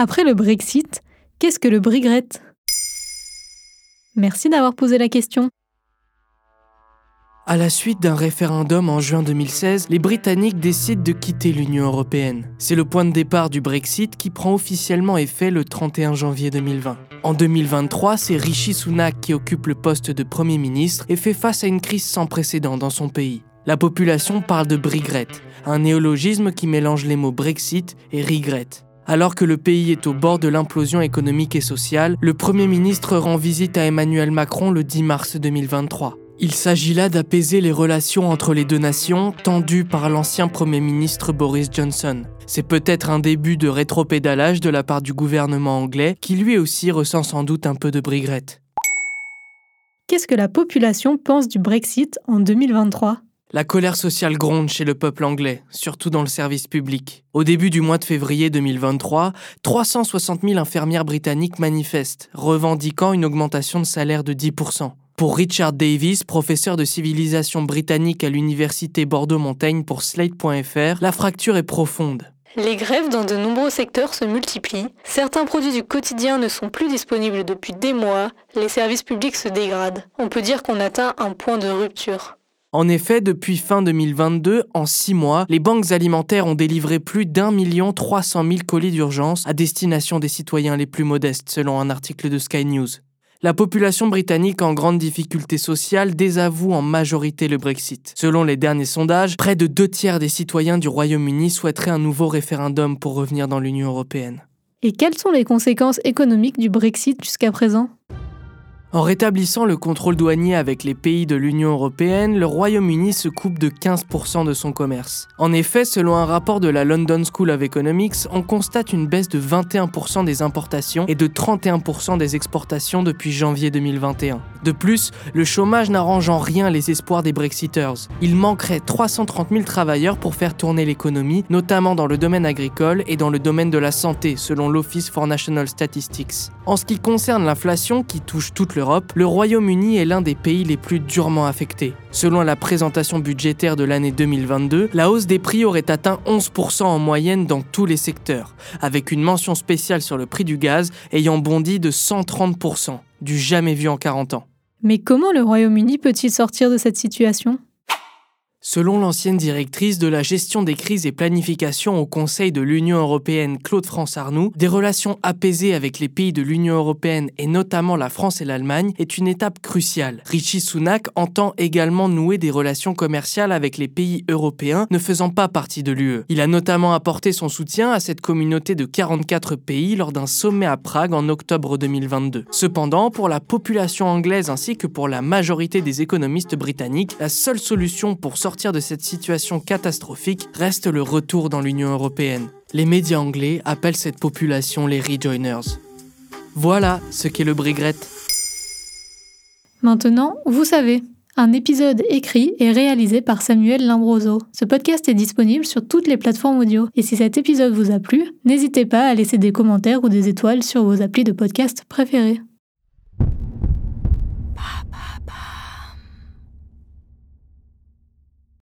Après le Brexit, qu'est-ce que le Brigret Merci d'avoir posé la question. À la suite d'un référendum en juin 2016, les Britanniques décident de quitter l'Union européenne. C'est le point de départ du Brexit qui prend officiellement effet le 31 janvier 2020. En 2023, c'est Rishi Sunak qui occupe le poste de Premier ministre et fait face à une crise sans précédent dans son pays. La population parle de Brigret, un néologisme qui mélange les mots Brexit et regret. Alors que le pays est au bord de l'implosion économique et sociale, le Premier ministre rend visite à Emmanuel Macron le 10 mars 2023. Il s'agit là d'apaiser les relations entre les deux nations, tendues par l'ancien Premier ministre Boris Johnson. C'est peut-être un début de rétropédalage de la part du gouvernement anglais, qui lui aussi ressent sans doute un peu de brigrette. Qu'est-ce que la population pense du Brexit en 2023 la colère sociale gronde chez le peuple anglais, surtout dans le service public. Au début du mois de février 2023, 360 000 infirmières britanniques manifestent, revendiquant une augmentation de salaire de 10%. Pour Richard Davis, professeur de civilisation britannique à l'université Bordeaux-Montaigne pour Slate.fr, la fracture est profonde. Les grèves dans de nombreux secteurs se multiplient, certains produits du quotidien ne sont plus disponibles depuis des mois, les services publics se dégradent. On peut dire qu'on atteint un point de rupture. En effet, depuis fin 2022, en six mois, les banques alimentaires ont délivré plus d'un million trois cent mille colis d'urgence à destination des citoyens les plus modestes, selon un article de Sky News. La population britannique en grande difficulté sociale désavoue en majorité le Brexit. Selon les derniers sondages, près de deux tiers des citoyens du Royaume-Uni souhaiteraient un nouveau référendum pour revenir dans l'Union européenne. Et quelles sont les conséquences économiques du Brexit jusqu'à présent? En rétablissant le contrôle douanier avec les pays de l'Union européenne, le Royaume-Uni se coupe de 15% de son commerce. En effet, selon un rapport de la London School of Economics, on constate une baisse de 21% des importations et de 31% des exportations depuis janvier 2021. De plus, le chômage n'arrange en rien les espoirs des Brexiters. Il manquerait 330 000 travailleurs pour faire tourner l'économie, notamment dans le domaine agricole et dans le domaine de la santé, selon l'Office for National Statistics. En ce qui concerne l'inflation, qui touche toute l'Europe, le Royaume-Uni est l'un des pays les plus durement affectés. Selon la présentation budgétaire de l'année 2022, la hausse des prix aurait atteint 11% en moyenne dans tous les secteurs, avec une mention spéciale sur le prix du gaz ayant bondi de 130%, du jamais vu en 40 ans. Mais comment le Royaume-Uni peut-il sortir de cette situation? Selon l'ancienne directrice de la gestion des crises et planification au Conseil de l'Union européenne Claude-France Arnoux, des relations apaisées avec les pays de l'Union européenne et notamment la France et l'Allemagne est une étape cruciale. Richie Sunak entend également nouer des relations commerciales avec les pays européens ne faisant pas partie de l'UE. Il a notamment apporté son soutien à cette communauté de 44 pays lors d'un sommet à Prague en octobre 2022. Cependant, pour la population anglaise ainsi que pour la majorité des économistes britanniques, la seule solution pour sortir de cette situation catastrophique reste le retour dans l'Union européenne. Les médias anglais appellent cette population les rejoiners. Voilà ce qu'est le Brigret. Maintenant, vous savez. Un épisode écrit et réalisé par Samuel Limbroso. Ce podcast est disponible sur toutes les plateformes audio. Et si cet épisode vous a plu, n'hésitez pas à laisser des commentaires ou des étoiles sur vos applis de podcast préférés.